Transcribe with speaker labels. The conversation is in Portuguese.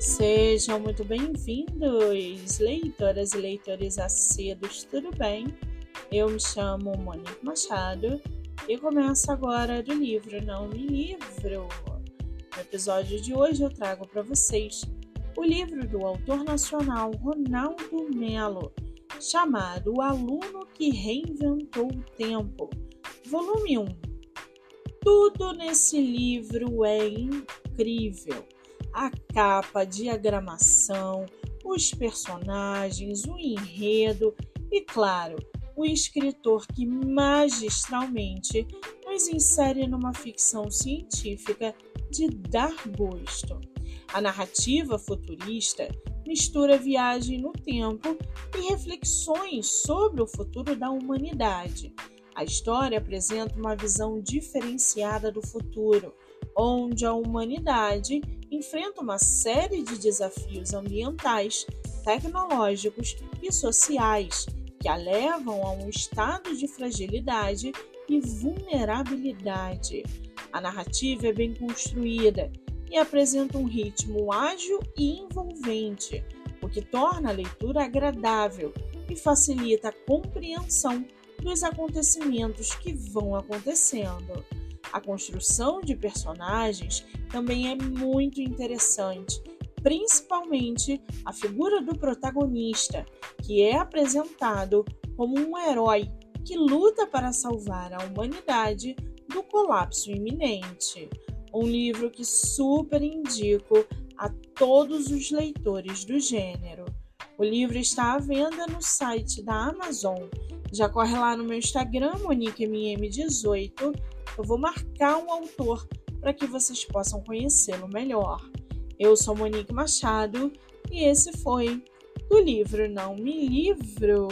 Speaker 1: Sejam muito bem-vindos, leitoras e leitores acedos, tudo bem? Eu me chamo Monique Machado e começo agora do livro Não Me Livro. No episódio de hoje eu trago para vocês o livro do autor nacional Ronaldo Melo, chamado O Aluno que Reinventou o Tempo, volume 1. Tudo nesse livro é incrível. A capa, a diagramação, os personagens, o enredo e, claro, o escritor que magistralmente nos insere numa ficção científica de dar gosto. A narrativa futurista mistura viagem no tempo e reflexões sobre o futuro da humanidade. A história apresenta uma visão diferenciada do futuro, onde a humanidade enfrenta uma série de desafios ambientais, tecnológicos e sociais que a levam a um estado de fragilidade e vulnerabilidade. A narrativa é bem construída e apresenta um ritmo ágil e envolvente, o que torna a leitura agradável e facilita a compreensão dos acontecimentos que vão acontecendo. A construção de personagens também é muito interessante, principalmente a figura do protagonista, que é apresentado como um herói que luta para salvar a humanidade do colapso iminente. Um livro que super indico a todos os leitores do gênero. O livro está à venda no site da Amazon. Já corre lá no meu Instagram, MoniqueMM18. Eu vou marcar um autor para que vocês possam conhecê-lo melhor. Eu sou Monique Machado e esse foi do livro Não Me Livro.